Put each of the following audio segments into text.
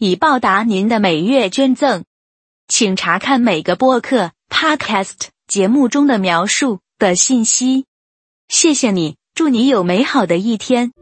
以报答您的每月捐赠，请查看每个播客 （podcast） 节目中的描述的信息。谢谢你，祝你有美好的一天。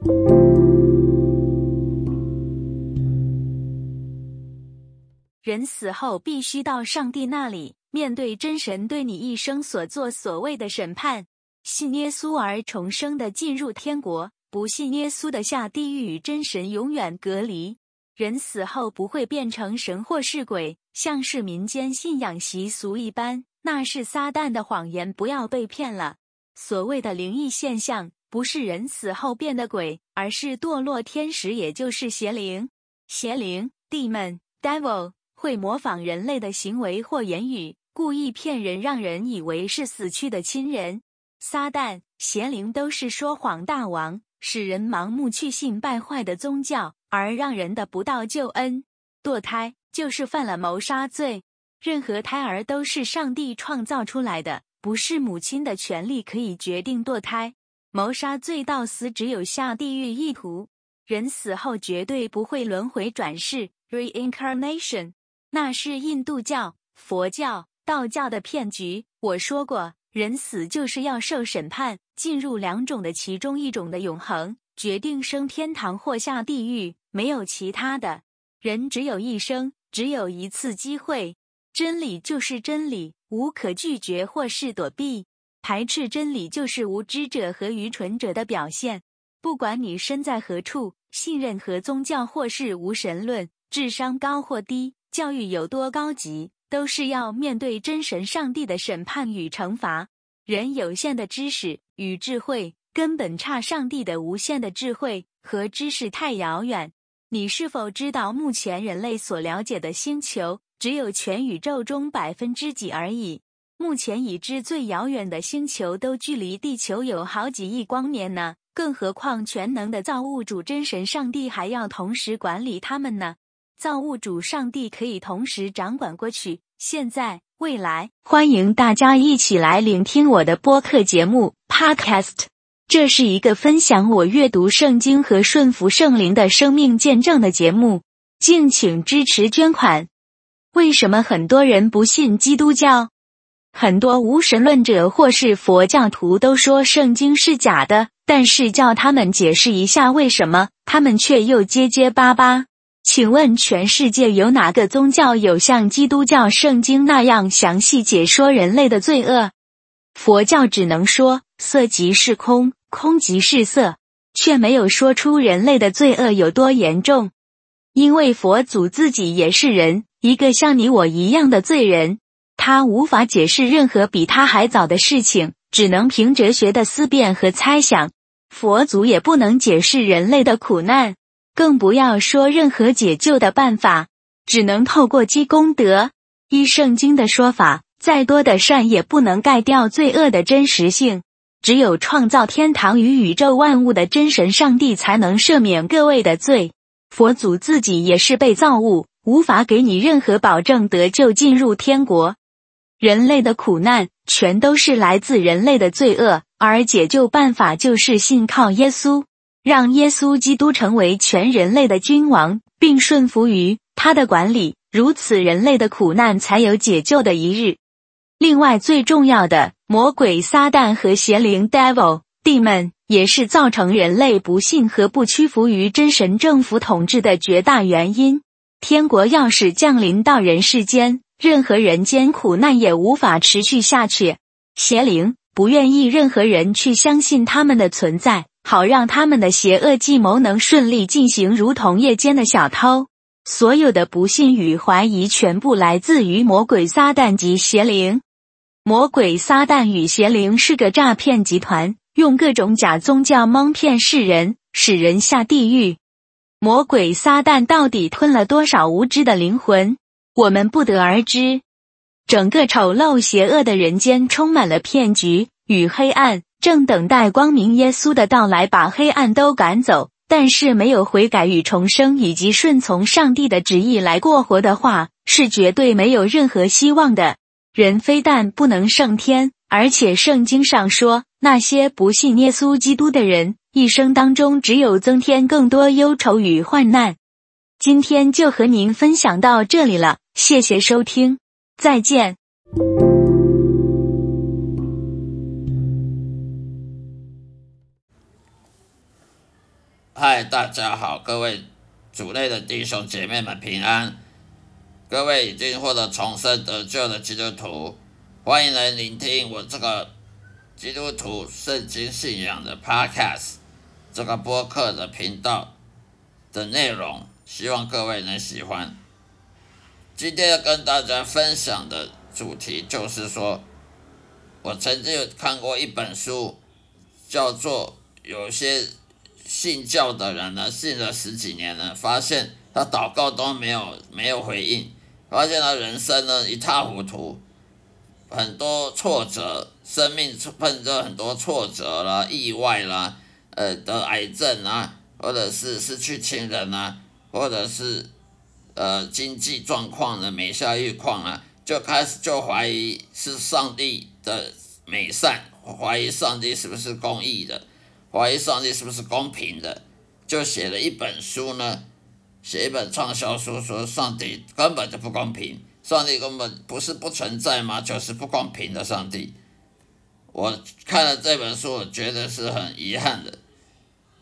人死后必须到上帝那里，面对真神对你一生所做所谓的审判。信耶稣而重生的进入天国，不信耶稣的下地狱，与真神永远隔离。人死后不会变成神或是鬼，像是民间信仰习俗一般，那是撒旦的谎言，不要被骗了。所谓的灵异现象，不是人死后变的鬼，而是堕落天使，也就是邪灵。邪灵 （demon, devil） 会模仿人类的行为或言语，故意骗人，让人以为是死去的亲人。撒旦、邪灵都是说谎大王，使人盲目去信败坏的宗教。而让人得不到救恩，堕胎就是犯了谋杀罪。任何胎儿都是上帝创造出来的，不是母亲的权利可以决定堕胎。谋杀罪到死只有下地狱一途，人死后绝对不会轮回转世 （reincarnation），那是印度教、佛教、道教的骗局。我说过，人死就是要受审判，进入两种的其中一种的永恒。决定升天堂或下地狱，没有其他的。人只有一生，只有一次机会。真理就是真理，无可拒绝或是躲避。排斥真理就是无知者和愚蠢者的表现。不管你身在何处，信任何宗教或是无神论，智商高或低，教育有多高级，都是要面对真神上帝的审判与惩罚。人有限的知识与智慧。根本差上帝的无限的智慧和知识太遥远。你是否知道，目前人类所了解的星球只有全宇宙中百分之几而已？目前已知最遥远的星球都距离地球有好几亿光年呢，更何况全能的造物主真神上帝还要同时管理他们呢？造物主上帝可以同时掌管过去、现在、未来。欢迎大家一起来聆听我的播客节目 Podcast。这是一个分享我阅读圣经和顺服圣灵的生命见证的节目，敬请支持捐款。为什么很多人不信基督教？很多无神论者或是佛教徒都说圣经是假的，但是叫他们解释一下为什么，他们却又结结巴巴。请问全世界有哪个宗教有像基督教圣经那样详细解说人类的罪恶？佛教只能说色即是空。空即是色，却没有说出人类的罪恶有多严重。因为佛祖自己也是人，一个像你我一样的罪人，他无法解释任何比他还早的事情，只能凭哲学的思辨和猜想。佛祖也不能解释人类的苦难，更不要说任何解救的办法，只能透过积功德。依圣经的说法，再多的善也不能盖掉罪恶的真实性。只有创造天堂与宇宙万物的真神上帝才能赦免各位的罪。佛祖自己也是被造物，无法给你任何保证得救进入天国。人类的苦难全都是来自人类的罪恶，而解救办法就是信靠耶稣，让耶稣基督成为全人类的君王，并顺服于他的管理。如此，人类的苦难才有解救的一日。另外，最重要的，魔鬼撒旦和邪灵 （devil, demon） 也是造成人类不信和不屈服于真神政府统治的绝大原因。天国要是降临到人世间，任何人间苦难也无法持续下去。邪灵不愿意任何人去相信他们的存在，好让他们的邪恶计谋能顺利进行，如同夜间的小偷。所有的不幸与怀疑，全部来自于魔鬼撒旦及邪灵。魔鬼撒旦与邪灵是个诈骗集团，用各种假宗教蒙骗世人，使人下地狱。魔鬼撒旦到底吞了多少无知的灵魂？我们不得而知。整个丑陋邪恶的人间充满了骗局与黑暗，正等待光明耶稣的到来，把黑暗都赶走。但是没有悔改与重生，以及顺从上帝的旨意来过活的话，是绝对没有任何希望的。人非但不能胜天，而且圣经上说，那些不信耶稣基督的人，一生当中只有增添更多忧愁与患难。今天就和您分享到这里了，谢谢收听，再见。嗨，大家好，各位主内的弟兄姐妹们平安，各位已经获得重生得救的基督徒，欢迎来聆听我这个基督徒圣经信仰的 Podcast 这个播客的频道的内容，希望各位能喜欢。今天要跟大家分享的主题就是说，我曾经有看过一本书，叫做有些。信教的人呢，信了十几年了，发现他祷告都没有没有回应，发现他人生呢一塌糊涂，很多挫折，生命碰着很多挫折啦、意外啦，呃，得癌症啊，或者是失去亲人啊，或者是呃经济状况的每下愈况啊，就开始就怀疑是上帝的美善，怀疑上帝是不是公义的。怀疑上帝是不是公平的，就写了一本书呢？写一本畅销书，说上帝根本就不公平，上帝根本不是不存在吗？就是不公平的上帝。我看了这本书，我觉得是很遗憾的，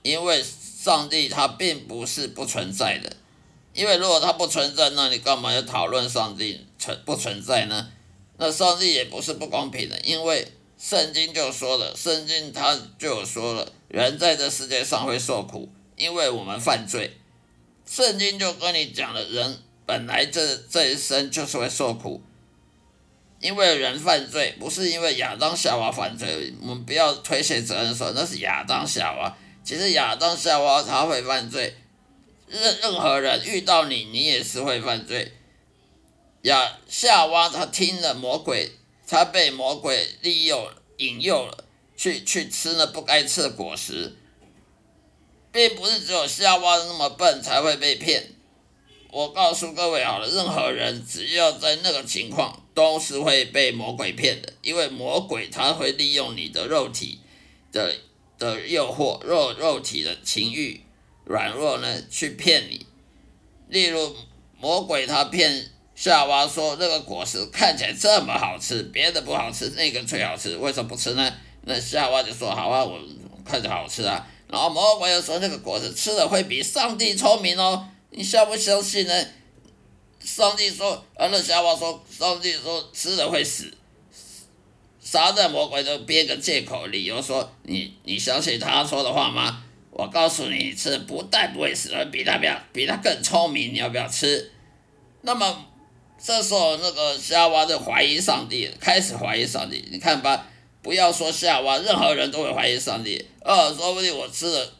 因为上帝他并不是不存在的，因为如果他不存在，那你干嘛要讨论上帝存不存在呢？那上帝也不是不公平的，因为。圣经就说了，圣经他就说了，人在这世界上会受苦，因为我们犯罪。圣经就跟你讲了，人本来这这一生就是会受苦，因为人犯罪，不是因为亚当夏娃犯罪，我们不要推卸责任说那是亚当夏娃，其实亚当夏娃他会犯罪，任任何人遇到你，你也是会犯罪。亚夏娃他听了魔鬼。他被魔鬼利用、引诱了，去去吃了不该吃的果实，并不是只有夏娃那么笨才会被骗。我告诉各位好了，任何人只要在那个情况，都是会被魔鬼骗的，因为魔鬼他会利用你的肉体的的诱惑、肉肉体的情欲软弱呢，去骗你。例如，魔鬼他骗。夏娃说：“那个果实看起来这么好吃，别的不好吃，那个最好吃，为什么不吃呢？”那夏娃就说：“好啊，我看着好吃啊。”然后魔鬼又说：“那个果子吃了会比上帝聪明哦，你相不相信呢？”上帝说：“啊，那夏娃说，上帝说吃了会死。”撒旦魔鬼都编个借口理由说：“你你相信他说的话吗？”我告诉你，吃不但不会死，而比他要比他更聪明，你要不要吃？那么。这时候，那个夏娃就怀疑上帝，开始怀疑上帝。你看吧，不要说夏娃，任何人都会怀疑上帝。二，说不定我吃的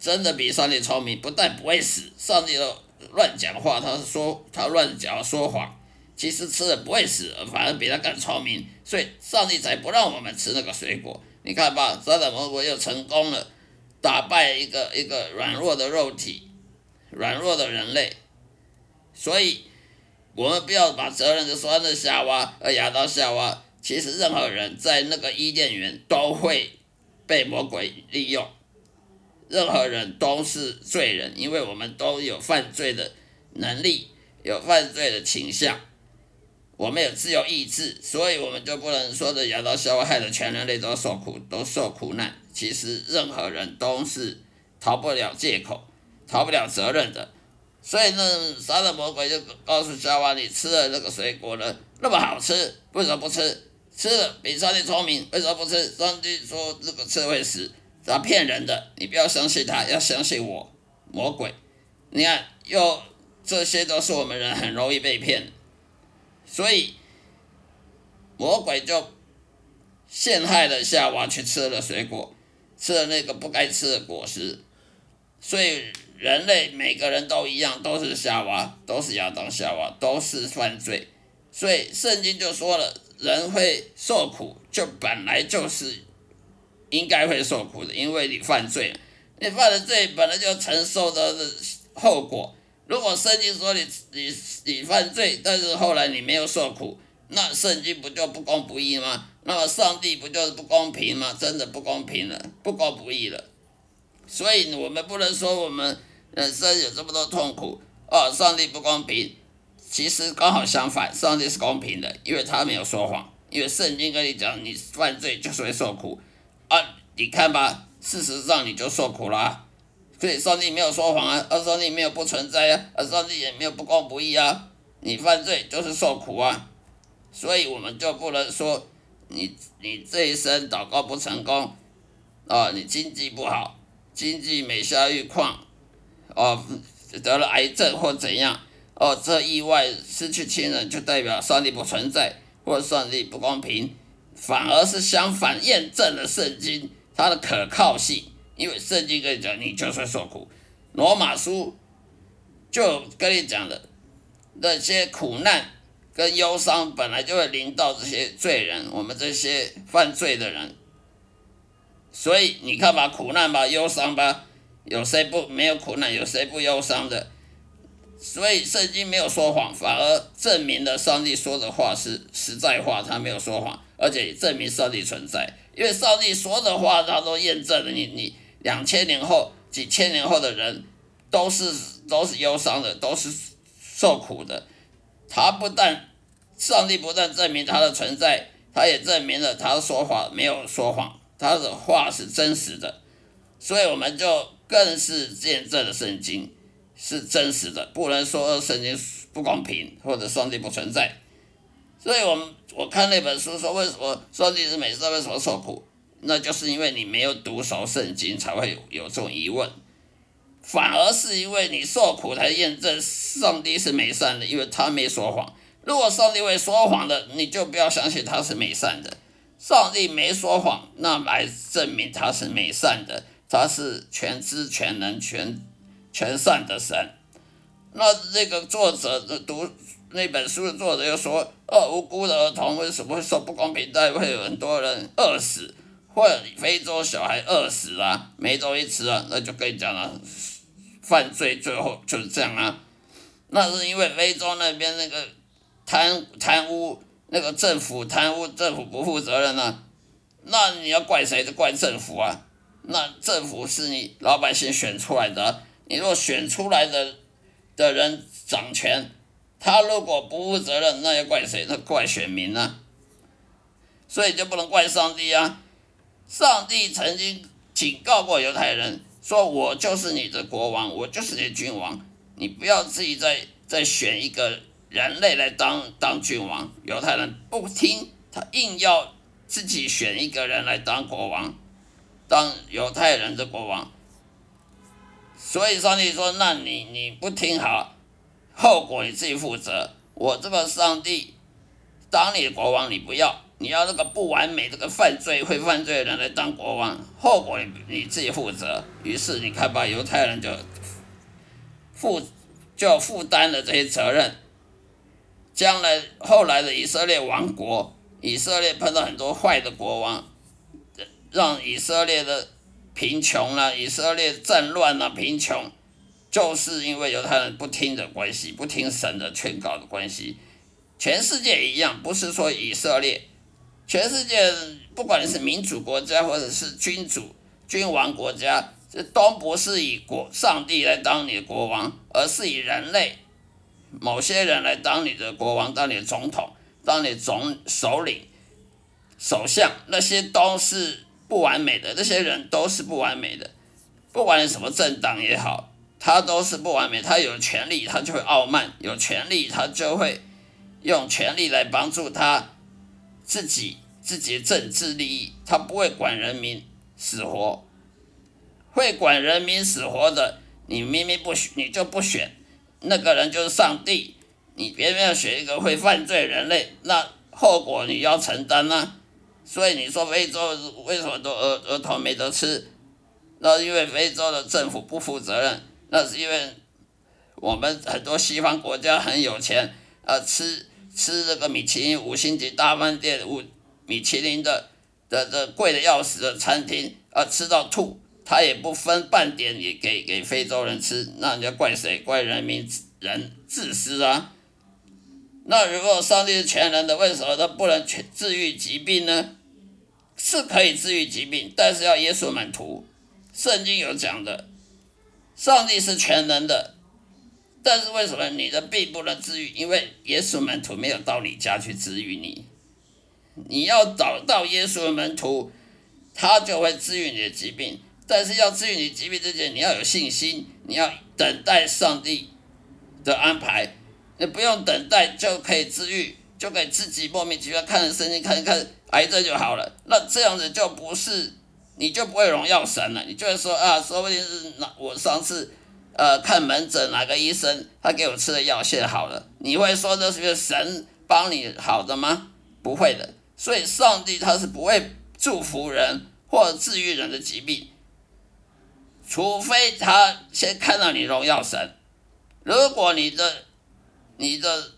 真的比上帝聪明，不但不会死，上帝都乱讲话，他说他乱讲说谎，其实吃了不会死，反而比他更聪明，所以上帝才不让我们吃那个水果。你看吧，撒旦魔鬼又成功了，打败一个一个软弱的肉体，软弱的人类，所以。我们不要把责任就说那夏娃，呃，亚当夏娃，其实任何人在那个伊甸园都会被魔鬼利用，任何人都是罪人，因为我们都有犯罪的能力，有犯罪的倾向，我们有自由意志，所以我们就不能说的亚当夏娃害得全人类都受苦，都受苦难。其实任何人都是逃不了借口，逃不了责任的。所以呢，杀了魔鬼就告诉夏娃：“你吃了那个水果呢，那么好吃，为什么不吃？吃了比上帝聪明，为什么不吃？上帝说这个吃会死，他骗人的，你不要相信他，要相信我。魔鬼，你看，又这些都是我们人很容易被骗，所以魔鬼就陷害了夏娃去吃了水果，吃了那个不该吃的果实，所以。”人类每个人都一样，都是夏娃，都是亚当夏娃，都是犯罪，所以圣经就说了，人会受苦，就本来就是应该会受苦的，因为你犯罪，你犯了罪，本来就承受的后果。如果圣经说你你你犯罪，但是后来你没有受苦，那圣经不就不公不义吗？那么上帝不就是不公平吗？真的不公平了，不公不义了。所以我们不能说我们人生有这么多痛苦哦，上帝不公平。其实刚好相反，上帝是公平的，因为他没有说谎。因为圣经跟你讲，你犯罪就是会受苦啊。你看吧，事实上你就受苦了。所以上帝没有说谎啊，而上帝没有不存在啊，而上帝也没有不公不义啊。你犯罪就是受苦啊，所以我们就不能说你你这一生祷告不成功啊，你经济不好。经济每下愈况，哦，得了癌症或怎样，哦，这意外失去亲人就代表上帝不存在，或上帝不公平，反而是相反，验证了圣经它的可靠性。因为圣经跟你讲，你就算受苦，罗马书就跟你讲了，那些苦难跟忧伤本来就会临到这些罪人，我们这些犯罪的人。所以你看吧，苦难吧，忧伤吧，有谁不没有苦难？有谁不忧伤的？所以圣经没有说谎，反而证明了上帝说的话是实在话，他没有说谎，而且也证明上帝存在。因为上帝说的话，他都验证了。你你两千年后、几千年后的人，都是都是忧伤的，都是受苦的。他不但上帝不但证明他的存在，他也证明了他说话没有说谎。他的话是真实的，所以我们就更是见证了圣经是真实的，不能说圣经不公平或者上帝不存在。所以，我们我看那本书说，为什么上帝是美善，为什么受苦？那就是因为你没有读熟圣经，才会有有这种疑问。反而是因为你受苦才验证上帝是美善的，因为他没说谎。如果上帝会说谎的，你就不要相信他是美善的。上帝没说谎，那来证明他是美善的，他是全知全能全全善的神。那那个作者读那本书的作者又说：“哦，无辜的儿童为什么会受不公平待遇？会有很多人饿死，或者非洲小孩饿死啊，没东西吃啊。”那就跟你讲了，犯罪最后就是这样啊。那是因为非洲那边那个贪贪污。那个政府贪污，政府不负责任啊？那你要怪谁？就怪政府啊！那政府是你老百姓选出来的，你若选出来的的人掌权，他如果不负责任，那要怪谁？那怪选民呢？所以就不能怪上帝啊！上帝曾经警告过犹太人，说我就是你的国王，我就是你的君王，你不要自己再再选一个。人类来当当君王，犹太人不听，他硬要自己选一个人来当国王，当犹太人的国王。所以上帝说：“那你你不听好，后果你自己负责。我这个上帝当你的国王，你不要，你要那个不完美、这个犯罪会犯罪的人来当国王，后果你你自己负责。”于是你看吧，犹太人就负就负担了这些责任。将来后来的以色列王国，以色列碰到很多坏的国王，让以色列的贫穷了，以色列战乱了，贫穷，就是因为犹太人不听的关系，不听神的劝告的关系。全世界一样，不是说以色列，全世界不管你是民主国家或者是君主、君王国家，这都不是以国上帝来当你的国王，而是以人类。某些人来当你的国王，当你的总统，当你的总首领、首相，那些都是不完美的。那些人都是不完美的，不管你什么政党也好，他都是不完美。他有权利，他就会傲慢；有权利，他就会用权力来帮助他自己自己的政治利益。他不会管人民死活，会管人民死活的，你明明不选，你就不选。那个人就是上帝，你偏偏要选一个会犯罪人类，那后果你要承担呐。所以你说非洲为什么都儿儿童没得吃？那因为非洲的政府不负责任，那是因为我们很多西方国家很有钱，呃，吃吃这个米其林五星级大饭店五米其林的的的贵的要死的餐厅，啊，吃到吐，他也不分半点也给给非洲人吃，那人家怪谁？怪人民人自私啊！那如果上帝是全能的，为什么他不能全治愈疾病呢？是可以治愈疾病，但是要耶稣门徒。圣经有讲的，上帝是全能的，但是为什么你的病不能治愈？因为耶稣门徒没有到你家去治愈你。你要找到耶稣的门徒，他就会治愈你的疾病。但是要治愈你疾病之前，你要有信心，你要等待上帝的安排。你不用等待就可以治愈，就可以自己莫名其妙看着圣经看一看癌症就好了。那这样子就不是，你就不会荣耀神了。你就会说啊，说不定是那我上次呃看门诊哪个医生他给我吃的药现好了。你会说这是不是神帮你好的吗？不会的。所以上帝他是不会祝福人或治愈人的疾病，除非他先看到你荣耀神。如果你的你的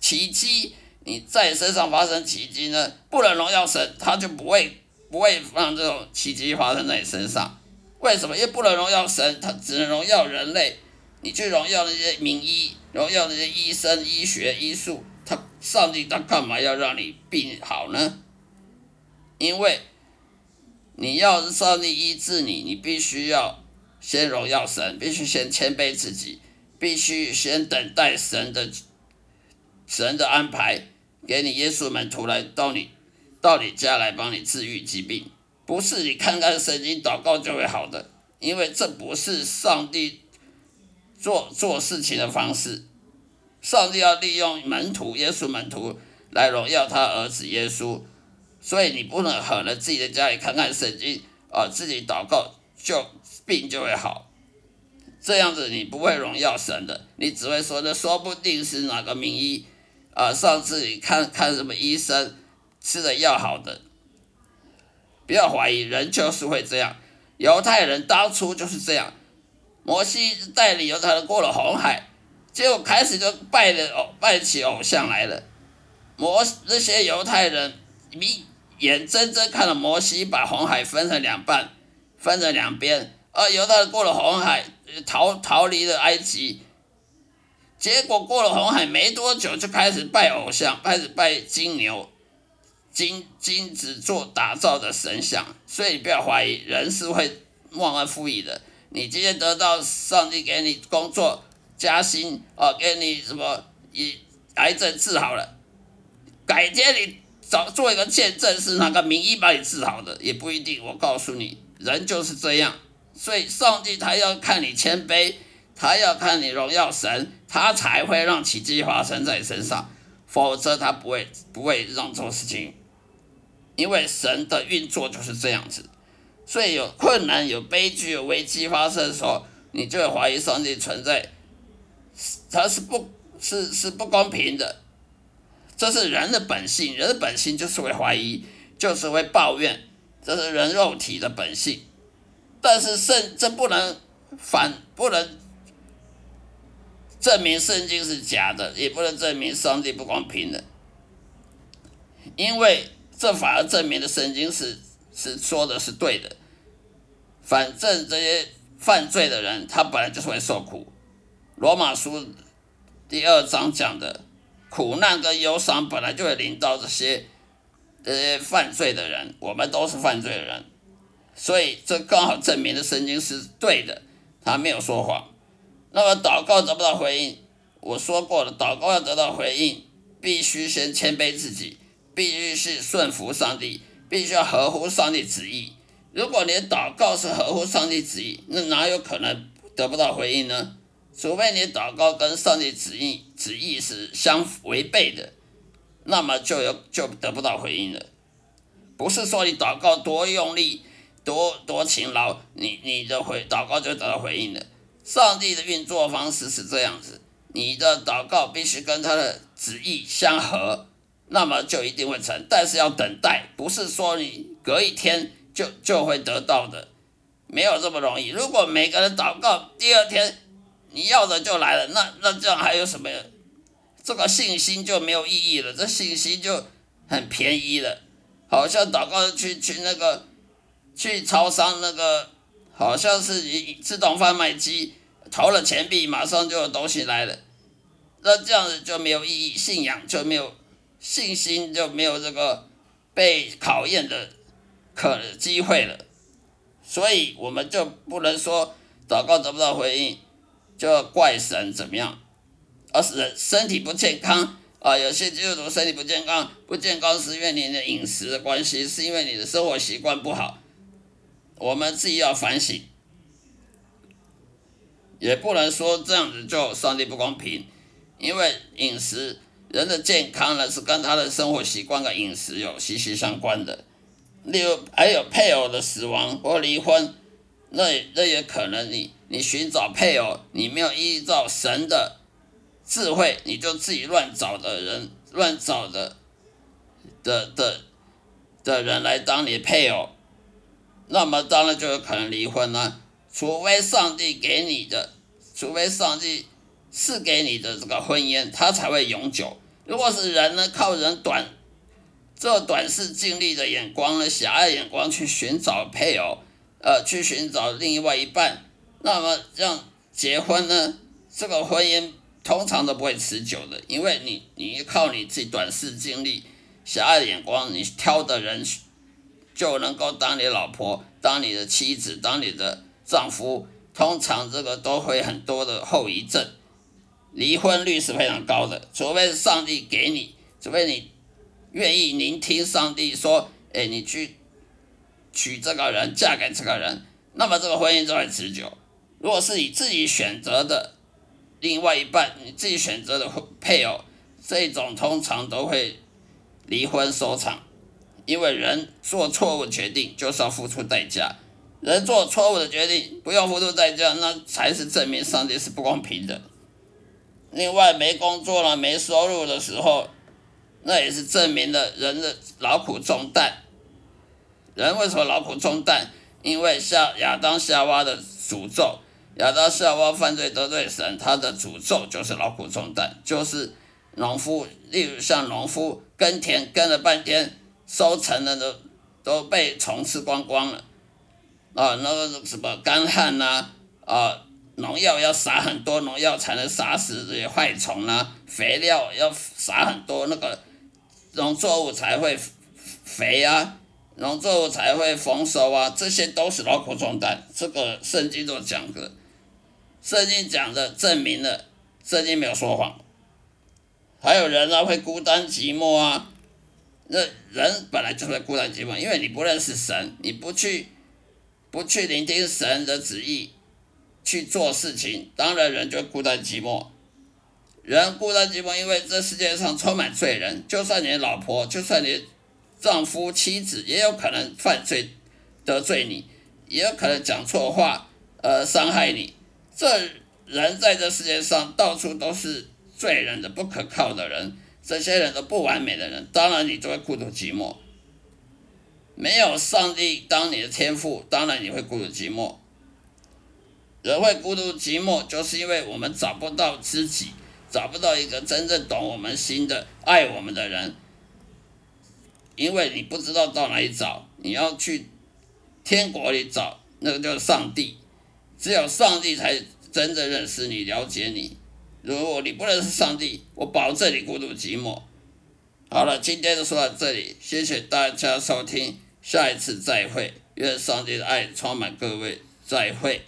奇迹，你在身上发生奇迹呢？不能荣耀神，他就不会不会让这种奇迹发生在你身上。为什么？因为不能荣耀神，他只能荣耀人类。你去荣耀那些名医，荣耀那些医生、医学、医术，他上帝他干嘛要让你病好呢？因为你要是上帝医治你，你必须要先荣耀神，必须先谦卑自己。必须先等待神的神的安排，给你耶稣门徒来到你到你家来帮你治愈疾病，不是你看看圣经祷告就会好的，因为这不是上帝做做事情的方式。上帝要利用门徒耶稣门徒来荣耀他儿子耶稣，所以你不能狠了自己的家里看看圣经啊，自己祷告就病就会好。这样子你不会荣耀神的，你只会说，这说不定是哪个名医，啊，上次你看看什么医生吃的药好的，不要怀疑，人就是会这样。犹太人当初就是这样，摩西带领犹太人过了红海，结果开始就拜的偶拜起偶像来了。摩那些犹太人，你眼睁睁看着摩西把红海分成两半，分成两边。啊，犹太人过了红海，逃逃离了埃及，结果过了红海没多久，就开始拜偶像，开始拜金牛、金金子做打造的神像。所以不要怀疑，人是会忘恩负义的。你今天得到上帝给你工作加薪，啊，给你什么以癌症治好了，改天你找做一个见证，是哪个名医把你治好的，也不一定。我告诉你，人就是这样。所以，上帝他要看你谦卑，他要看你荣耀神，他才会让奇迹发生在你身上，否则他不会不会让这种事情。因为神的运作就是这样子，所以有困难、有悲剧、有危机发生的时候，你就会怀疑上帝存在，他是不，是是不公平的，这是人的本性，人的本性就是会怀疑，就是会抱怨，这是人肉体的本性。但是圣这不能反不能证明圣经是假的，也不能证明上帝不公平的，因为这反而证明了圣经是是说的是对的。反正这些犯罪的人，他本来就是会受苦。罗马书第二章讲的苦难跟忧伤，本来就会临到这些这些犯罪的人，我们都是犯罪的人。所以这刚好证明了圣经是对的，他没有说谎。那么祷告得不到回应，我说过了，祷告要得到回应，必须先谦卑自己，必须是顺服上帝，必须要合乎上帝旨意。如果你祷告是合乎上帝旨意，那哪有可能得不到回应呢？除非你祷告跟上帝旨意旨意是相违背的，那么就有就得不到回应了。不是说你祷告多用力。多多勤劳，你你的回祷告就得到回应了。上帝的运作方式是这样子，你的祷告必须跟他的旨意相合，那么就一定会成。但是要等待，不是说你隔一天就就会得到的。没有这么容易。如果每个人祷告，第二天你要的就来了，那那这样还有什么？这个信心就没有意义了，这信息就很便宜了，好像祷告去去那个去超商那个，好像是自动贩卖机投了钱币，马上就有东西来了，那这样子就没有意义，信仰就没有信心就没有这个被考验的可机会了，所以我们就不能说祷告得不到回应就怪神怎么样。而是身体不健康啊，有些基督徒身体不健康，不健康是因为你的饮食的关系，是因为你的生活习惯不好。我们自己要反省，也不能说这样子就上帝不公平，因为饮食人的健康呢是跟他的生活习惯跟饮食有息息相关的。例如还有配偶的死亡或离婚，那那也可能你你寻找配偶，你没有依照神的。智慧，你就自己乱找的人，乱找的的的的人来当你配偶，那么当然就有可能离婚了。除非上帝给你的，除非上帝赐给你的这个婚姻，它才会永久。如果是人呢，靠人短这短视、尽力的眼光呢，狭隘眼光去寻找配偶，呃，去寻找另外一半，那么这样结婚呢，这个婚姻。通常都不会持久的，因为你你靠你自己短视、尽力、狭隘眼光，你挑的人就能够当你老婆、当你的妻子、当你的丈夫，通常这个都会很多的后遗症，离婚率是非常高的。除非是上帝给你，除非你愿意聆听上帝说，哎，你去娶这个人、嫁给这个人，那么这个婚姻就会持久。如果是你自己选择的，另外一半你自己选择的配偶，这种通常都会离婚收场，因为人做错误决定就是要付出代价，人做错误的决定不用付出代价，那才是证明上帝是不公平的。另外没工作了没收入的时候，那也是证明了人的劳苦重担。人为什么劳苦重担？因为夏亚当夏娃的诅咒。亚当夏娃犯罪得罪神，他的诅咒就是劳苦重担，就是农夫，例如像农夫耕田耕了半天，收成的都都被虫吃光光了，啊，那个什么干旱呐，啊，农药要撒很多农药才能杀死这些害虫啊，肥料要撒很多，那个农作物才会肥啊，农作物才会丰收啊，这些都是劳苦重担，这个圣经都讲的。圣经讲的证明了，圣经没有说谎。还有人啊会孤单寂寞啊，那人本来就会孤单寂寞，因为你不认识神，你不去不去聆听神的旨意去做事情，当然人就孤单寂寞。人孤单寂寞，因为这世界上充满罪人，就算你老婆，就算你丈夫妻子，也有可能犯罪得罪你，也有可能讲错话，呃，伤害你。这人在这世界上到处都是罪人的不可靠的人，这些人都不完美的人，当然你就会孤独寂寞。没有上帝当你的天赋，当然你会孤独寂寞。人会孤独寂寞，就是因为我们找不到知己，找不到一个真正懂我们心的、爱我们的人。因为你不知道到哪里找，你要去天国里找，那个就是上帝。只有上帝才真正认识你、了解你。如果你不认识上帝，我保证你孤独寂寞。好了，今天就说到这里，谢谢大家收听，下一次再会。愿上帝的爱充满各位，再会。